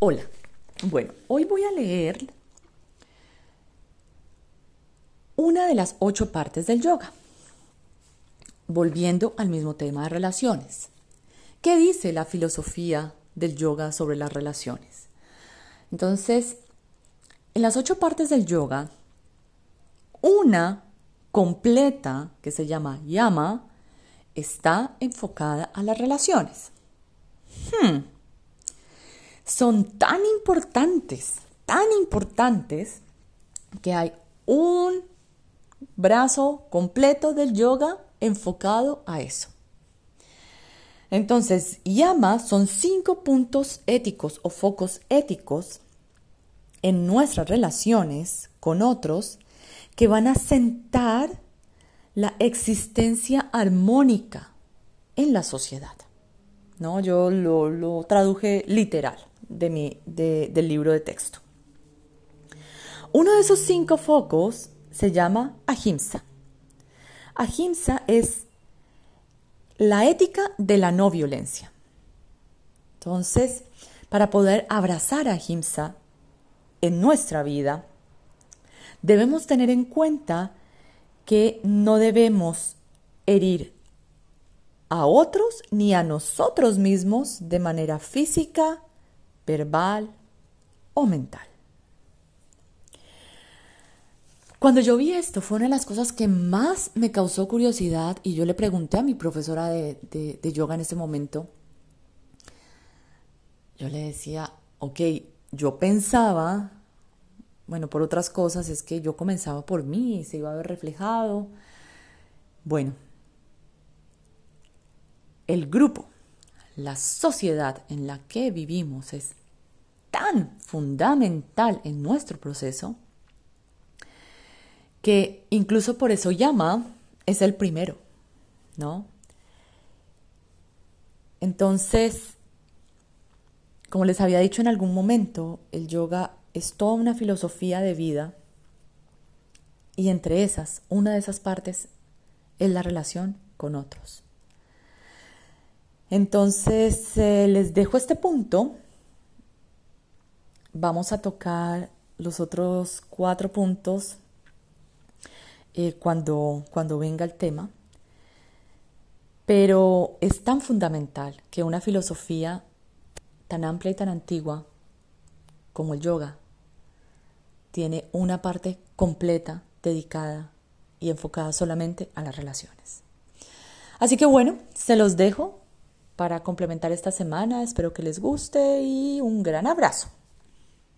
Hola. Bueno, hoy voy a leer una de las ocho partes del yoga, volviendo al mismo tema de relaciones. ¿Qué dice la filosofía del yoga sobre las relaciones? Entonces, en las ocho partes del yoga, una completa, que se llama yama, está enfocada a las relaciones. Hmm son tan importantes, tan importantes, que hay un brazo completo del yoga enfocado a eso. Entonces, yama son cinco puntos éticos o focos éticos en nuestras relaciones con otros que van a sentar la existencia armónica en la sociedad. ¿No? Yo lo, lo traduje literal de mi, del libro de texto. Uno de esos cinco focos se llama ahimsa. Ahimsa es la ética de la no violencia. Entonces, para poder abrazar a ahimsa en nuestra vida, debemos tener en cuenta que no debemos herir a otros ni a nosotros mismos de manera física, verbal o mental. Cuando yo vi esto fue una de las cosas que más me causó curiosidad y yo le pregunté a mi profesora de, yoga en ese momento, yo le decía, ok, yo pensaba, bueno, por otras cosas es que yo comenzaba por mí, se iba a ver reflejado. Bueno, el grupo, la sociedad en la que vivimos es tan fundamental en nuestro proceso que incluso por eso llama es el primero, ¿no? Entonces, como les había dicho en algún momento, el yoga es toda una filosofía de vida y entre esas, una de esas partes es la relación con otros. Entonces, eh, les dejo este punto Vamos a tocar los otros cuatro puntos eh, cuando, cuando venga el tema. Pero es tan fundamental que una filosofía tan amplia y tan antigua como el yoga tiene una parte completa dedicada y enfocada solamente a las relaciones. Así que bueno, se los dejo para complementar esta semana. Espero que les guste y un gran abrazo.